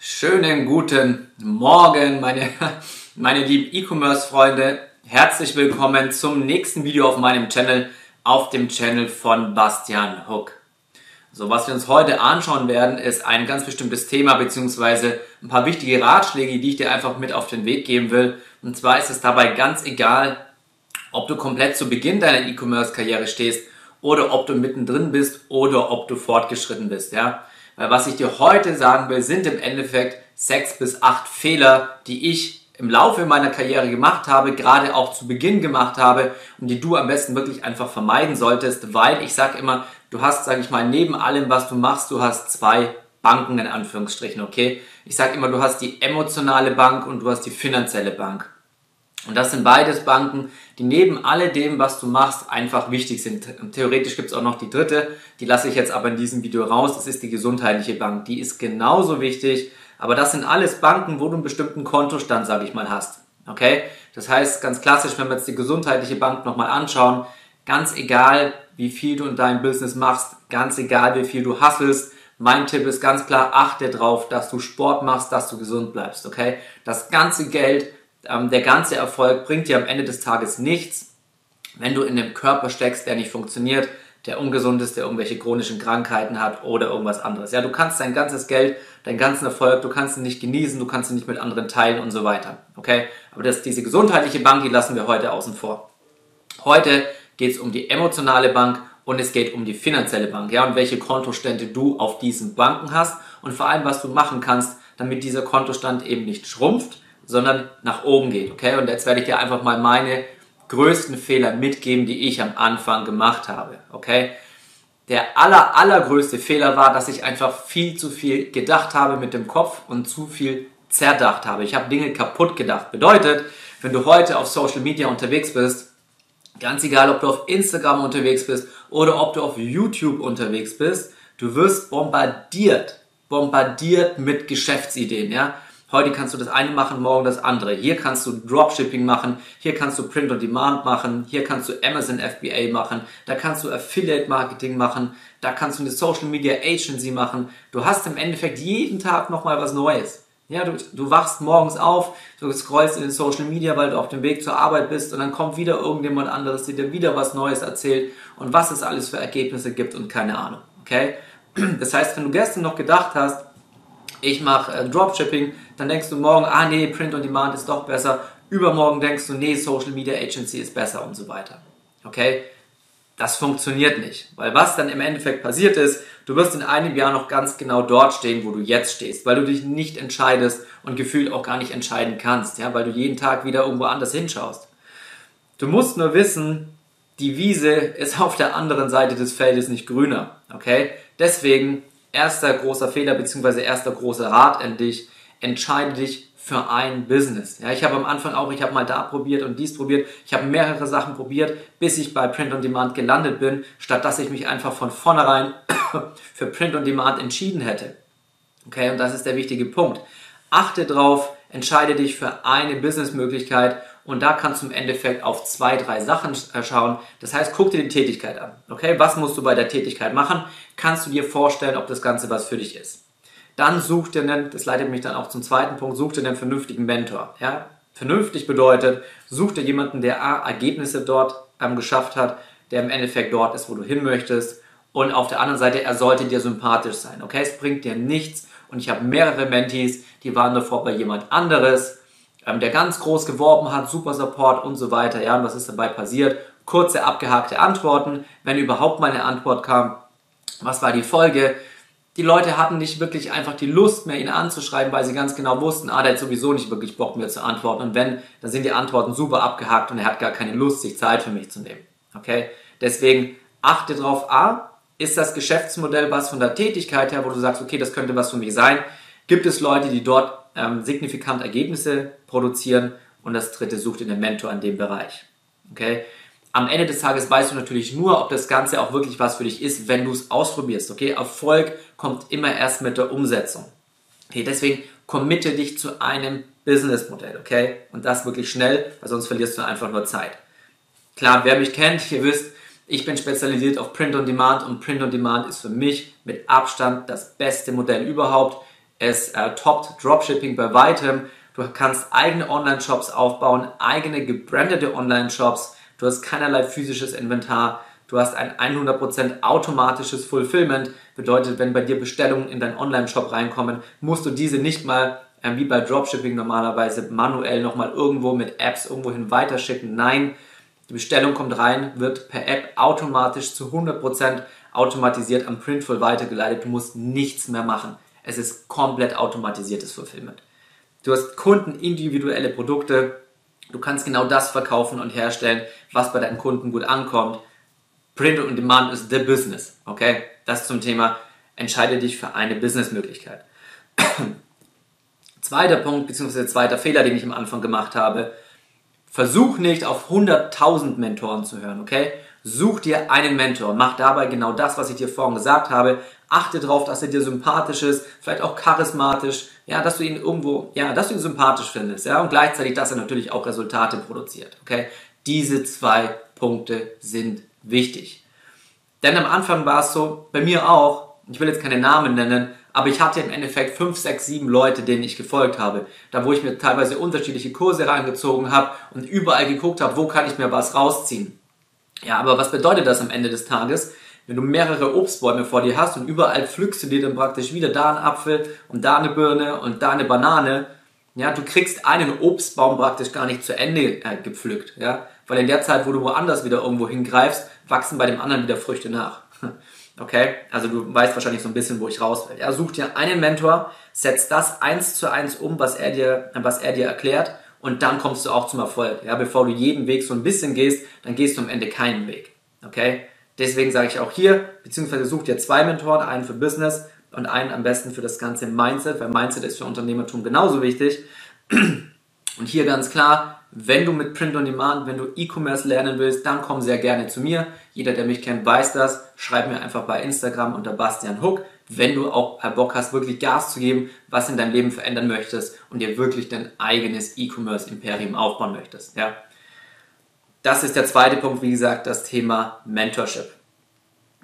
Schönen guten Morgen, meine, meine lieben E-Commerce-Freunde. Herzlich willkommen zum nächsten Video auf meinem Channel, auf dem Channel von Bastian Hook. So, was wir uns heute anschauen werden, ist ein ganz bestimmtes Thema beziehungsweise ein paar wichtige Ratschläge, die ich dir einfach mit auf den Weg geben will. Und zwar ist es dabei ganz egal, ob du komplett zu Beginn deiner E-Commerce-Karriere stehst oder ob du mittendrin bist oder ob du fortgeschritten bist, ja. Weil was ich dir heute sagen will, sind im Endeffekt sechs bis acht Fehler, die ich im Laufe meiner Karriere gemacht habe, gerade auch zu Beginn gemacht habe und die du am besten wirklich einfach vermeiden solltest, weil ich sage immer, du hast, sage ich mal, neben allem, was du machst, du hast zwei Banken in Anführungsstrichen, okay? Ich sage immer, du hast die emotionale Bank und du hast die finanzielle Bank. Und das sind beides Banken, die neben alledem, was du machst, einfach wichtig sind. Theoretisch gibt es auch noch die dritte, die lasse ich jetzt aber in diesem Video raus. Das ist die gesundheitliche Bank. Die ist genauso wichtig, aber das sind alles Banken, wo du einen bestimmten Kontostand, sage ich mal, hast. Okay? Das heißt, ganz klassisch, wenn wir jetzt die gesundheitliche Bank nochmal anschauen, ganz egal, wie viel du in deinem Business machst, ganz egal, wie viel du hustlest, mein Tipp ist ganz klar, achte darauf, dass du Sport machst, dass du gesund bleibst, okay? Das ganze Geld, ähm, der ganze Erfolg bringt dir am Ende des Tages nichts, wenn du in einem Körper steckst, der nicht funktioniert, der ungesund ist, der irgendwelche chronischen Krankheiten hat oder irgendwas anderes. Ja, du kannst dein ganzes Geld, deinen ganzen Erfolg, du kannst ihn nicht genießen, du kannst ihn nicht mit anderen teilen und so weiter. Okay? Aber das, diese gesundheitliche Bank, die lassen wir heute außen vor. Heute geht es um die emotionale Bank und es geht um die finanzielle Bank. Ja, und welche Kontostände du auf diesen Banken hast und vor allem, was du machen kannst, damit dieser Kontostand eben nicht schrumpft, sondern nach oben geht. Okay? Und jetzt werde ich dir einfach mal meine größten Fehler mitgeben, die ich am Anfang gemacht habe. Okay? Der aller, allergrößte Fehler war, dass ich einfach viel zu viel gedacht habe mit dem Kopf und zu viel zerdacht habe. Ich habe Dinge kaputt gedacht. Bedeutet, wenn du heute auf Social Media unterwegs bist, ganz egal, ob du auf Instagram unterwegs bist oder ob du auf YouTube unterwegs bist, du wirst bombardiert, bombardiert mit Geschäftsideen, ja. Heute kannst du das eine machen, morgen das andere. Hier kannst du Dropshipping machen, hier kannst du Print on Demand machen, hier kannst du Amazon FBA machen, da kannst du Affiliate Marketing machen, da kannst du eine Social Media Agency machen. Du hast im Endeffekt jeden Tag nochmal was Neues. Ja, du, du wachst morgens auf, du scrollst in den Social Media, weil du auf dem Weg zur Arbeit bist und dann kommt wieder irgendjemand anderes, der dir wieder was Neues erzählt und was es alles für Ergebnisse gibt und keine Ahnung. Okay? Das heißt, wenn du gestern noch gedacht hast, ich mache äh, Dropshipping, dann denkst du morgen, ah nee, Print on Demand ist doch besser. Übermorgen denkst du, nee, Social Media Agency ist besser und so weiter. Okay? Das funktioniert nicht. Weil was dann im Endeffekt passiert ist, du wirst in einem Jahr noch ganz genau dort stehen, wo du jetzt stehst, weil du dich nicht entscheidest und gefühlt auch gar nicht entscheiden kannst, ja, weil du jeden Tag wieder irgendwo anders hinschaust. Du musst nur wissen, die Wiese ist auf der anderen Seite des Feldes nicht grüner, okay? Deswegen erster großer Fehler bzw. erster großer Rat an dich, entscheide dich für ein Business. Ja, ich habe am Anfang auch, ich habe mal da probiert und dies probiert, ich habe mehrere Sachen probiert, bis ich bei Print on Demand gelandet bin, statt dass ich mich einfach von vornherein für Print on Demand entschieden hätte. Okay, und das ist der wichtige Punkt. Achte drauf, entscheide dich für eine Businessmöglichkeit und da kannst du im Endeffekt auf zwei, drei Sachen äh, schauen. Das heißt, guck dir die Tätigkeit an. Okay, was musst du bei der Tätigkeit machen? Kannst du dir vorstellen, ob das Ganze was für dich ist? Dann such dir einen, das leitet mich dann auch zum zweiten Punkt, such dir einen vernünftigen Mentor. Ja? Vernünftig bedeutet, such dir jemanden, der A, Ergebnisse dort ähm, geschafft hat, der im Endeffekt dort ist, wo du hin möchtest. Und auf der anderen Seite, er sollte dir sympathisch sein. Okay, es bringt dir nichts. Und ich habe mehrere Mentees, die waren davor bei jemand anderes ähm, der ganz groß geworben hat, super Support und so weiter. Ja, und was ist dabei passiert? Kurze, abgehakte Antworten, wenn überhaupt mal eine Antwort kam. Was war die Folge? Die Leute hatten nicht wirklich einfach die Lust mehr, ihn anzuschreiben, weil sie ganz genau wussten, ah, der hat sowieso nicht wirklich Bock mehr zu antworten. Und wenn, dann sind die Antworten super abgehakt und er hat gar keine Lust, sich Zeit für mich zu nehmen. Okay? Deswegen achte drauf, A, ist das Geschäftsmodell was von der Tätigkeit her, wo du sagst, okay, das könnte was für mich sein? Gibt es Leute, die dort ähm, signifikant Ergebnisse produzieren und das dritte sucht in den Mentor in dem Bereich. Okay? Am Ende des Tages weißt du natürlich nur, ob das Ganze auch wirklich was für dich ist, wenn du es ausprobierst. Okay? Erfolg kommt immer erst mit der Umsetzung. Okay? Deswegen committe dich zu einem Businessmodell. Okay? Und das wirklich schnell, weil sonst verlierst du einfach nur Zeit. Klar, wer mich kennt, ihr wisst, ich bin spezialisiert auf Print on Demand und Print on Demand ist für mich mit Abstand das beste Modell überhaupt Es äh, toppt Dropshipping bei weitem. Du kannst eigene Online-Shops aufbauen, eigene gebrandete Online-Shops. Du hast keinerlei physisches Inventar. Du hast ein 100% automatisches Fulfillment. Bedeutet, wenn bei dir Bestellungen in deinen Online-Shop reinkommen, musst du diese nicht mal äh, wie bei Dropshipping normalerweise manuell nochmal irgendwo mit Apps irgendwohin weiterschicken. Nein, die Bestellung kommt rein, wird per App automatisch zu 100% automatisiert am Printful weitergeleitet. Du musst nichts mehr machen. Es ist komplett automatisiertes Fulfillment. Du hast Kunden individuelle Produkte. Du kannst genau das verkaufen und herstellen, was bei deinen Kunden gut ankommt. Print und Demand ist the business. Okay? Das zum Thema entscheide dich für eine Businessmöglichkeit. Zweiter Punkt, beziehungsweise zweiter Fehler, den ich am Anfang gemacht habe. Versuch nicht auf 100.000 Mentoren zu hören, okay? Such dir einen Mentor. Mach dabei genau das, was ich dir vorhin gesagt habe. Achte darauf, dass er dir sympathisch ist, vielleicht auch charismatisch, ja, dass du ihn irgendwo, ja, dass du ihn sympathisch findest, ja, und gleichzeitig, dass er natürlich auch Resultate produziert, okay? Diese zwei Punkte sind wichtig. Denn am Anfang war es so, bei mir auch, ich will jetzt keine Namen nennen, aber ich hatte im Endeffekt fünf, sechs, sieben Leute, denen ich gefolgt habe. Da wo ich mir teilweise unterschiedliche Kurse reingezogen habe und überall geguckt habe, wo kann ich mir was rausziehen. Ja, aber was bedeutet das am Ende des Tages? Wenn du mehrere Obstbäume vor dir hast und überall pflückst du dir dann praktisch wieder da einen Apfel und da eine Birne und da eine Banane, ja, du kriegst einen Obstbaum praktisch gar nicht zu Ende äh, gepflückt, ja, weil in der Zeit, wo du woanders wieder irgendwo hingreifst, wachsen bei dem anderen wieder Früchte nach. Okay, also du weißt wahrscheinlich so ein bisschen, wo ich raus will. Ja, such dir einen Mentor, setz das eins zu eins um, was er dir, was er dir erklärt und dann kommst du auch zum Erfolg. Ja, bevor du jeden Weg so ein bisschen gehst, dann gehst du am Ende keinen Weg. Okay? Deswegen sage ich auch hier, beziehungsweise such dir zwei Mentoren, einen für Business und einen am besten für das ganze Mindset, weil Mindset ist für Unternehmertum genauso wichtig. Und hier ganz klar, wenn du mit Print on Demand, wenn du E-Commerce lernen willst, dann komm sehr gerne zu mir. Jeder, der mich kennt, weiß das. Schreib mir einfach bei Instagram unter Bastian Hook wenn du auch Bock hast, wirklich Gas zu geben, was in deinem Leben verändern möchtest und dir wirklich dein eigenes E-Commerce-Imperium aufbauen möchtest. Ja? Das ist der zweite Punkt, wie gesagt, das Thema Mentorship.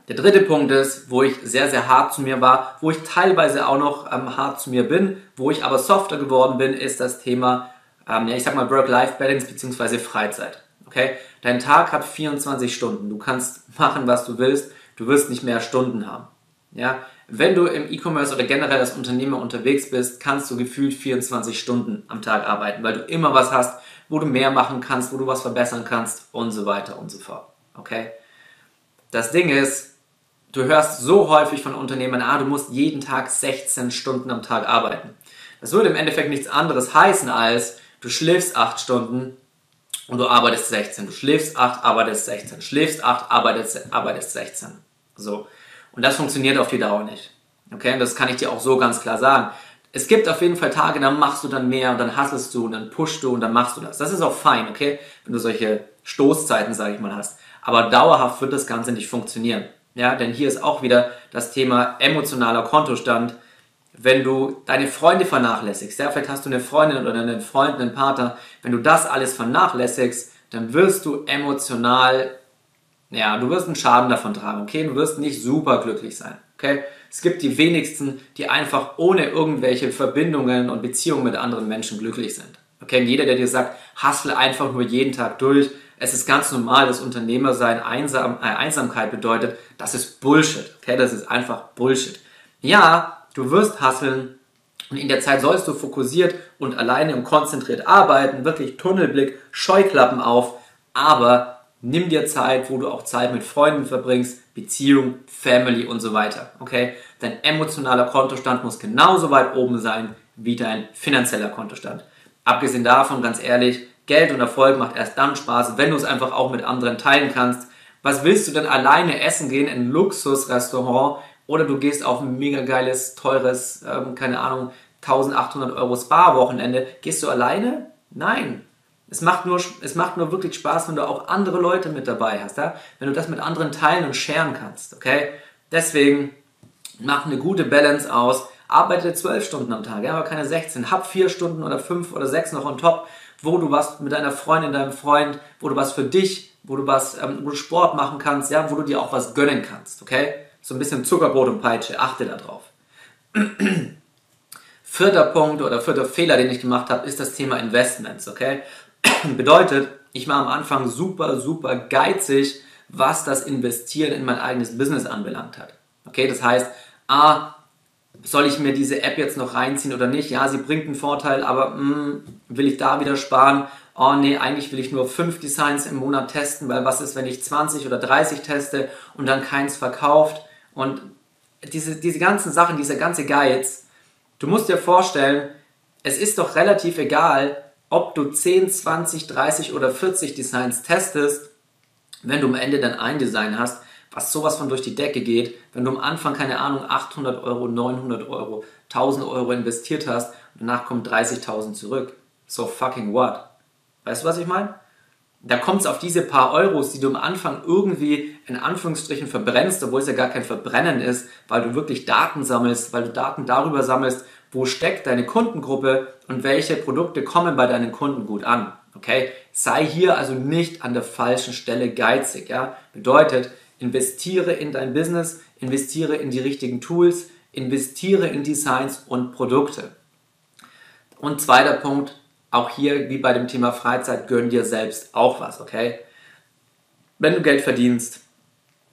Der dritte Punkt ist, wo ich sehr, sehr hart zu mir war, wo ich teilweise auch noch ähm, hart zu mir bin, wo ich aber softer geworden bin, ist das Thema, ähm, ja, ich sag mal Work-Life-Balance bzw. Freizeit. Okay? Dein Tag hat 24 Stunden. Du kannst machen, was du willst. Du wirst nicht mehr Stunden haben. Ja? Wenn du im E-Commerce oder generell als Unternehmer unterwegs bist, kannst du gefühlt 24 Stunden am Tag arbeiten, weil du immer was hast, wo du mehr machen kannst, wo du was verbessern kannst und so weiter und so fort. Okay? Das Ding ist, du hörst so häufig von Unternehmern, ah, du musst jeden Tag 16 Stunden am Tag arbeiten. Das würde im Endeffekt nichts anderes heißen als, du schläfst 8 Stunden und du arbeitest 16. Du schläfst 8, arbeitest 16. Schläfst 8, arbeitest, arbeitest 16. So. Und das funktioniert auf die Dauer nicht. Okay, und das kann ich dir auch so ganz klar sagen. Es gibt auf jeden Fall Tage, da machst du dann mehr und dann hasselst du und dann pushst du und dann machst du das. Das ist auch fein, okay, wenn du solche Stoßzeiten, sage ich mal, hast. Aber dauerhaft wird das Ganze nicht funktionieren. Ja, denn hier ist auch wieder das Thema emotionaler Kontostand. Wenn du deine Freunde vernachlässigst, ja, vielleicht hast du eine Freundin oder einen Freund, einen Partner, wenn du das alles vernachlässigst, dann wirst du emotional ja, du wirst einen Schaden davon tragen, okay? Du wirst nicht super glücklich sein, okay? Es gibt die wenigsten, die einfach ohne irgendwelche Verbindungen und Beziehungen mit anderen Menschen glücklich sind. Okay, jeder, der dir sagt, hustle einfach nur jeden Tag durch, es ist ganz normal, dass Unternehmersein Einsam, äh, Einsamkeit bedeutet, das ist Bullshit. Okay, das ist einfach Bullshit. Ja, du wirst hustlen und in der Zeit sollst du fokussiert und alleine und konzentriert arbeiten, wirklich Tunnelblick, Scheuklappen auf, aber Nimm dir Zeit, wo du auch Zeit mit Freunden verbringst, Beziehung, Family und so weiter. Okay? Dein emotionaler Kontostand muss genauso weit oben sein wie dein finanzieller Kontostand. Abgesehen davon, ganz ehrlich, Geld und Erfolg macht erst dann Spaß, wenn du es einfach auch mit anderen teilen kannst. Was willst du denn alleine essen gehen in ein Luxusrestaurant oder du gehst auf ein mega geiles, teures, ähm, keine Ahnung, 1800 Euro Spa-Wochenende? Gehst du alleine? Nein. Es macht, nur, es macht nur wirklich Spaß, wenn du auch andere Leute mit dabei hast, ja? wenn du das mit anderen teilen und sharen kannst, okay? Deswegen mach eine gute Balance aus, arbeite zwölf Stunden am Tag, ja, aber keine 16, hab vier Stunden oder fünf oder sechs noch on top, wo du was mit deiner Freundin, deinem Freund, wo du was für dich, wo du was, ähm, wo du Sport machen kannst, ja, wo du dir auch was gönnen kannst, okay? So ein bisschen Zuckerbrot und Peitsche, achte darauf. Vierter Punkt oder vierter Fehler, den ich gemacht habe, ist das Thema Investments, okay? Bedeutet, ich war am Anfang super, super geizig, was das Investieren in mein eigenes Business anbelangt hat. Okay, das heißt, A, soll ich mir diese App jetzt noch reinziehen oder nicht? Ja, sie bringt einen Vorteil, aber mh, hm, will ich da wieder sparen? Oh nee, eigentlich will ich nur fünf Designs im Monat testen, weil was ist, wenn ich 20 oder 30 teste und dann keins verkauft? Und diese, diese ganzen Sachen, dieser ganze Geiz, du musst dir vorstellen, es ist doch relativ egal, ob du 10, 20, 30 oder 40 Designs testest, wenn du am Ende dann ein Design hast, was sowas von durch die Decke geht, wenn du am Anfang, keine Ahnung, 800 Euro, 900 Euro, 1000 Euro investiert hast und danach kommt 30.000 zurück. So fucking what? Weißt du, was ich meine? Da kommt es auf diese paar Euros, die du am Anfang irgendwie in Anführungsstrichen verbrennst, obwohl es ja gar kein Verbrennen ist, weil du wirklich Daten sammelst, weil du Daten darüber sammelst, wo steckt deine Kundengruppe und welche Produkte kommen bei deinen Kunden gut an. Okay? Sei hier also nicht an der falschen Stelle geizig. Ja? Bedeutet, investiere in dein Business, investiere in die richtigen Tools, investiere in Designs und Produkte. Und zweiter Punkt, auch hier wie bei dem Thema Freizeit, gönn dir selbst auch was, okay? Wenn du Geld verdienst,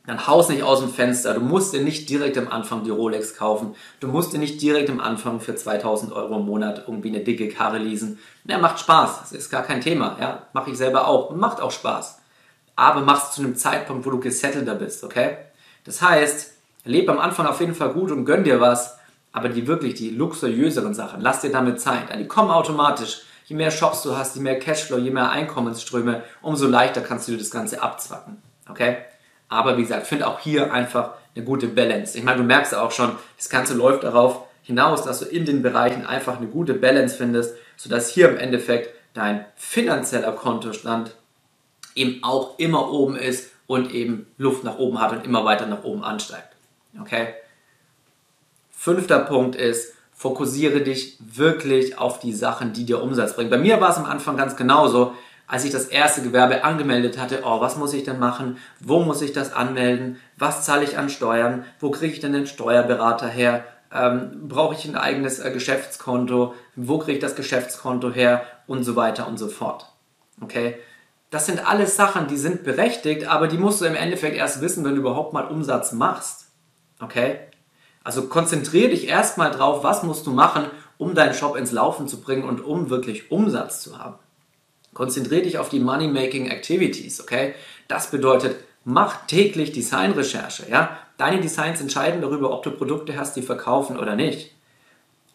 dann haus nicht aus dem Fenster. Du musst dir nicht direkt am Anfang die Rolex kaufen. Du musst dir nicht direkt am Anfang für 2000 Euro im Monat irgendwie eine dicke Karre leasen. Ja, macht Spaß. Das ist gar kein Thema. Ja, mache ich selber auch. Macht auch Spaß. Aber mach es zu einem Zeitpunkt, wo du gesettelter bist, okay? Das heißt, lebe am Anfang auf jeden Fall gut und gönn dir was. Aber die wirklich, die luxuriöseren Sachen, lass dir damit Zeit. Die kommen automatisch. Je mehr Shops du hast, je mehr Cashflow, je mehr Einkommensströme, umso leichter kannst du dir das Ganze abzwacken. Okay? Aber wie gesagt, finde auch hier einfach eine gute Balance. Ich meine, du merkst auch schon, das Ganze läuft darauf hinaus, dass du in den Bereichen einfach eine gute Balance findest, sodass hier im Endeffekt dein finanzieller Kontostand eben auch immer oben ist und eben Luft nach oben hat und immer weiter nach oben ansteigt. Okay? Fünfter Punkt ist, fokussiere dich wirklich auf die Sachen, die dir Umsatz bringen. Bei mir war es am Anfang ganz genauso als ich das erste Gewerbe angemeldet hatte, oh, was muss ich denn machen? Wo muss ich das anmelden? Was zahle ich an Steuern? Wo kriege ich denn den Steuerberater her? Ähm, Brauche ich ein eigenes äh, Geschäftskonto? Wo kriege ich das Geschäftskonto her? Und so weiter und so fort. Okay? Das sind alles Sachen, die sind berechtigt, aber die musst du im Endeffekt erst wissen, wenn du überhaupt mal Umsatz machst. Okay? Also konzentriere dich erstmal drauf, was musst du machen, um deinen Shop ins Laufen zu bringen und um wirklich Umsatz zu haben. Konzentriere dich auf die Money-Making Activities, okay? Das bedeutet, mach täglich Designrecherche, ja? Deine Designs entscheiden darüber, ob du Produkte hast, die verkaufen oder nicht.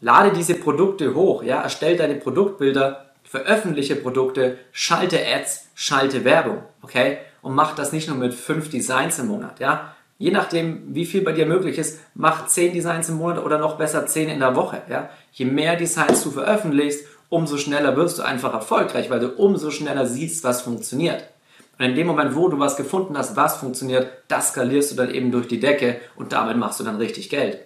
Lade diese Produkte hoch, ja? Erstell deine Produktbilder, veröffentliche Produkte, schalte Ads, schalte Werbung, okay? Und mach das nicht nur mit fünf Designs im Monat, ja? Je nachdem, wie viel bei dir möglich ist, mach zehn Designs im Monat oder noch besser zehn in der Woche, ja? Je mehr Designs du veröffentlichst, umso schneller wirst du einfach erfolgreich, weil du umso schneller siehst, was funktioniert. Und in dem Moment, wo du was gefunden hast, was funktioniert, das skalierst du dann eben durch die Decke und damit machst du dann richtig Geld.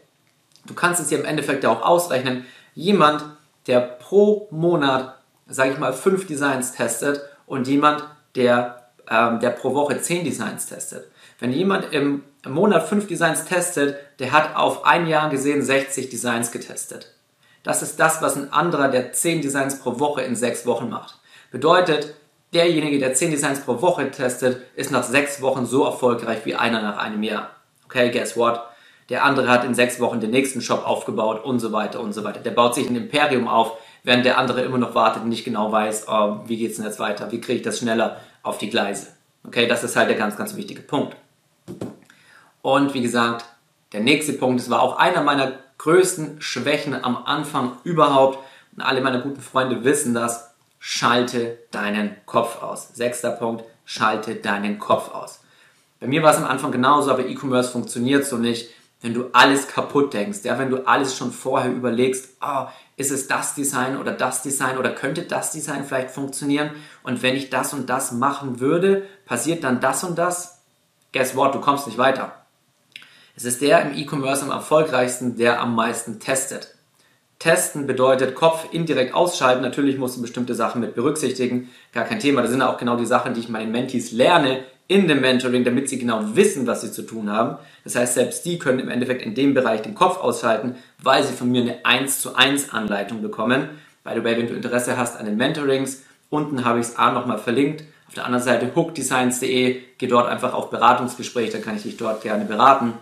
Du kannst es dir im Endeffekt ja auch ausrechnen. Jemand, der pro Monat, sage ich mal, fünf Designs testet und jemand, der, ähm, der pro Woche zehn Designs testet. Wenn jemand im Monat fünf Designs testet, der hat auf ein Jahr gesehen 60 Designs getestet. Das ist das, was ein anderer, der 10 Designs pro Woche in 6 Wochen macht. Bedeutet, derjenige, der 10 Designs pro Woche testet, ist nach 6 Wochen so erfolgreich wie einer nach einem Jahr. Okay, guess what? Der andere hat in 6 Wochen den nächsten Shop aufgebaut und so weiter und so weiter. Der baut sich ein Imperium auf, während der andere immer noch wartet und nicht genau weiß, oh, wie es denn jetzt weiter? Wie kriege ich das schneller auf die Gleise? Okay, das ist halt der ganz, ganz wichtige Punkt. Und wie gesagt, der nächste Punkt, das war auch einer meiner größten Schwächen am Anfang überhaupt, und alle meine guten Freunde wissen das, schalte deinen Kopf aus. Sechster Punkt, schalte deinen Kopf aus. Bei mir war es am Anfang genauso, aber E-Commerce funktioniert so nicht, wenn du alles kaputt denkst, ja, wenn du alles schon vorher überlegst, oh, ist es das Design oder das Design oder könnte das Design vielleicht funktionieren und wenn ich das und das machen würde, passiert dann das und das? Guess what, du kommst nicht weiter. Es ist der im E-Commerce am erfolgreichsten, der am meisten testet. Testen bedeutet Kopf indirekt ausschalten. Natürlich musst du bestimmte Sachen mit berücksichtigen. Gar kein Thema. Das sind auch genau die Sachen, die ich meinen Mentees lerne in dem Mentoring, damit sie genau wissen, was sie zu tun haben. Das heißt, selbst die können im Endeffekt in dem Bereich den Kopf ausschalten, weil sie von mir eine 1 zu 1 Anleitung bekommen. By the way, wenn du Interesse hast an den Mentorings, unten habe ich es A nochmal verlinkt. Auf der anderen Seite hookdesigns.de, geh dort einfach auf Beratungsgespräch, dann kann ich dich dort gerne beraten.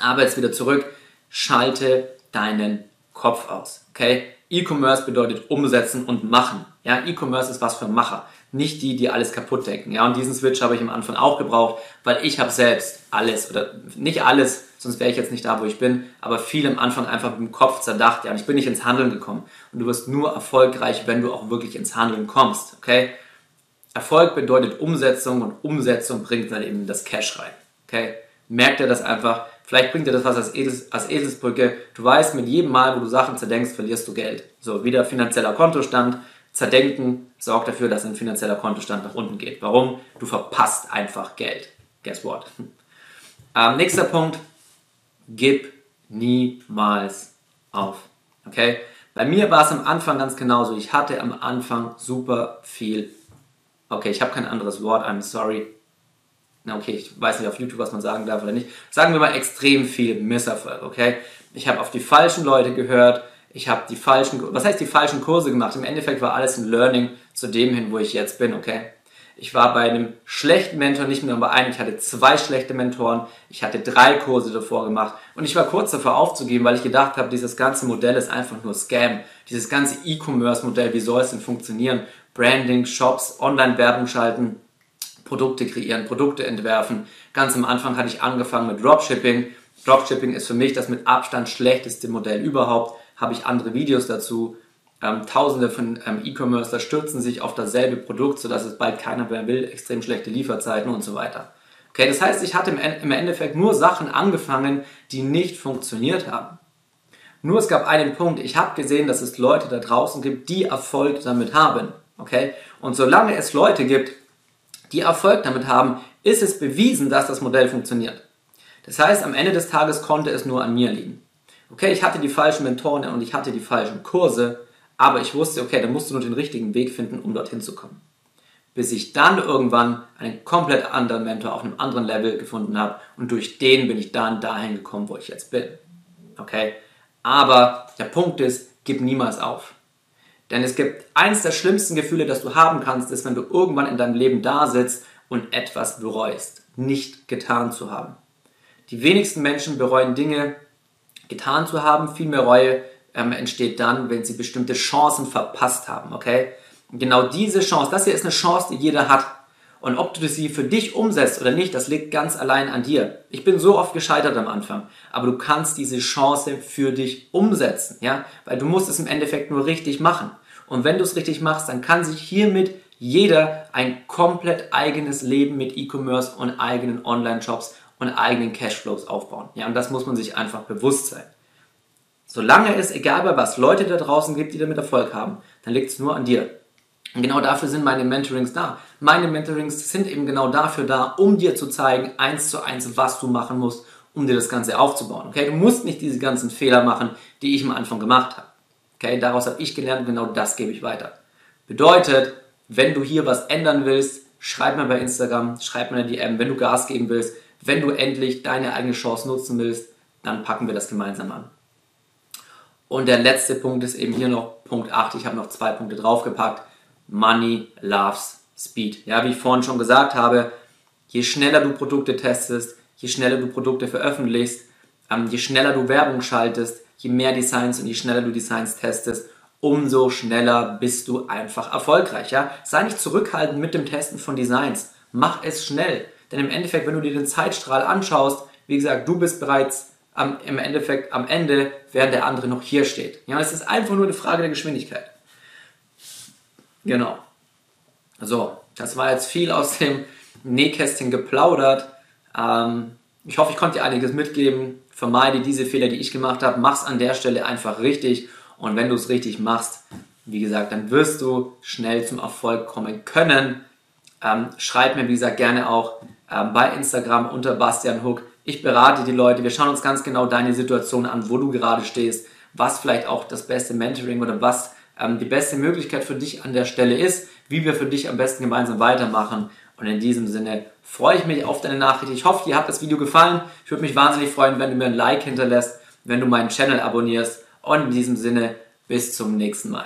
Aber jetzt wieder zurück, schalte deinen Kopf aus. Okay? E-Commerce bedeutet umsetzen und machen. Ja, E-Commerce ist was für Macher, nicht die, die alles kaputt denken. Ja, und diesen Switch habe ich am Anfang auch gebraucht, weil ich habe selbst alles oder nicht alles, sonst wäre ich jetzt nicht da, wo ich bin, aber viel am Anfang einfach mit dem Kopf zerdacht. Ja, und ich bin nicht ins Handeln gekommen. Und du wirst nur erfolgreich, wenn du auch wirklich ins Handeln kommst. Okay? Erfolg bedeutet Umsetzung und Umsetzung bringt dann eben das Cash rein. Okay? Merk dir das einfach. Vielleicht bringt dir das was als, Esels, als Eselsbrücke. Du weißt, mit jedem Mal, wo du Sachen zerdenkst, verlierst du Geld. So, wieder finanzieller Kontostand. Zerdenken sorgt dafür, dass ein finanzieller Kontostand nach unten geht. Warum? Du verpasst einfach Geld. Guess what? Ähm, nächster Punkt. Gib niemals auf. Okay? Bei mir war es am Anfang ganz genauso. Ich hatte am Anfang super viel. Okay, ich habe kein anderes Wort. I'm sorry. Na okay, ich weiß nicht auf YouTube, was man sagen darf oder nicht. Sagen wir mal extrem viel Misserfolg. Okay? Ich habe auf die falschen Leute gehört ich habe die falschen, was heißt die falschen Kurse gemacht? Im Endeffekt war alles ein Learning zu dem hin, wo ich jetzt bin, okay? Ich war bei einem schlechten Mentor nicht mehr bei einem, ich hatte zwei schlechte Mentoren, ich hatte drei Kurse davor gemacht und ich war kurz davor aufzugeben, weil ich gedacht habe, dieses ganze Modell ist einfach nur Scam. Dieses ganze E-Commerce-Modell, wie soll es denn funktionieren? Branding, Shops, Online-Werbung schalten, Produkte kreieren, Produkte entwerfen. Ganz am Anfang hatte ich angefangen mit Dropshipping. Dropshipping ist für mich das mit Abstand schlechteste Modell überhaupt habe ich andere Videos dazu. Ähm, Tausende von ähm, E-Commercer stürzen sich auf dasselbe Produkt, sodass es bald keiner mehr will, extrem schlechte Lieferzeiten und so weiter. Okay, das heißt, ich hatte im Endeffekt nur Sachen angefangen, die nicht funktioniert haben. Nur es gab einen Punkt, ich habe gesehen, dass es Leute da draußen gibt, die Erfolg damit haben. Okay? Und solange es Leute gibt, die Erfolg damit haben, ist es bewiesen, dass das Modell funktioniert. Das heißt, am Ende des Tages konnte es nur an mir liegen okay, ich hatte die falschen Mentoren und ich hatte die falschen Kurse, aber ich wusste, okay, dann musst du nur den richtigen Weg finden, um dorthin zu kommen. Bis ich dann irgendwann einen komplett anderen Mentor auf einem anderen Level gefunden habe und durch den bin ich dann dahin gekommen, wo ich jetzt bin. Okay? Aber der Punkt ist, gib niemals auf. Denn es gibt eins der schlimmsten Gefühle, das du haben kannst, ist, wenn du irgendwann in deinem Leben da sitzt und etwas bereust, nicht getan zu haben. Die wenigsten Menschen bereuen Dinge, getan zu haben. Viel mehr Reue ähm, entsteht dann, wenn sie bestimmte Chancen verpasst haben, okay? Und genau diese Chance, das hier ist eine Chance, die jeder hat. Und ob du sie für dich umsetzt oder nicht, das liegt ganz allein an dir. Ich bin so oft gescheitert am Anfang, aber du kannst diese Chance für dich umsetzen, ja? Weil du musst es im Endeffekt nur richtig machen. Und wenn du es richtig machst, dann kann sich hiermit jeder ein komplett eigenes Leben mit E-Commerce und eigenen Online-Shops und eigenen Cashflows aufbauen. Ja, und das muss man sich einfach bewusst sein. Solange es, egal bei was, Leute da draußen gibt, die damit Erfolg haben, dann liegt es nur an dir. Genau dafür sind meine Mentorings da. Meine Mentorings sind eben genau dafür da, um dir zu zeigen, eins zu eins, was du machen musst, um dir das Ganze aufzubauen. Okay, du musst nicht diese ganzen Fehler machen, die ich am Anfang gemacht habe. Okay, daraus habe ich gelernt genau das gebe ich weiter. Bedeutet, wenn du hier was ändern willst, schreib mir bei Instagram, schreib mir eine DM, wenn du Gas geben willst, wenn du endlich deine eigene Chance nutzen willst, dann packen wir das gemeinsam an. Und der letzte Punkt ist eben hier noch Punkt 8. Ich habe noch zwei Punkte draufgepackt. Money loves Speed. Ja, wie ich vorhin schon gesagt habe, je schneller du Produkte testest, je schneller du Produkte veröffentlichst, ähm, je schneller du Werbung schaltest, je mehr Designs und je schneller du Designs testest, umso schneller bist du einfach erfolgreich. Ja? Sei nicht zurückhaltend mit dem Testen von Designs. Mach es schnell. Denn im Endeffekt, wenn du dir den Zeitstrahl anschaust, wie gesagt, du bist bereits am, im Endeffekt am Ende, während der andere noch hier steht. Ja, es ist einfach nur eine Frage der Geschwindigkeit. Genau. So, das war jetzt viel aus dem Nähkästchen geplaudert. Ähm, ich hoffe, ich konnte dir einiges mitgeben. Vermeide diese Fehler, die ich gemacht habe. Mach es an der Stelle einfach richtig. Und wenn du es richtig machst, wie gesagt, dann wirst du schnell zum Erfolg kommen können. Ähm, schreib mir, wie gesagt, gerne auch ähm, bei Instagram unter Bastian Hook. Ich berate die Leute, wir schauen uns ganz genau deine Situation an, wo du gerade stehst, was vielleicht auch das beste Mentoring oder was ähm, die beste Möglichkeit für dich an der Stelle ist, wie wir für dich am besten gemeinsam weitermachen. Und in diesem Sinne freue ich mich auf deine Nachricht. Ich hoffe, dir hat das Video gefallen. Ich würde mich wahnsinnig freuen, wenn du mir ein Like hinterlässt, wenn du meinen Channel abonnierst. Und in diesem Sinne, bis zum nächsten Mal.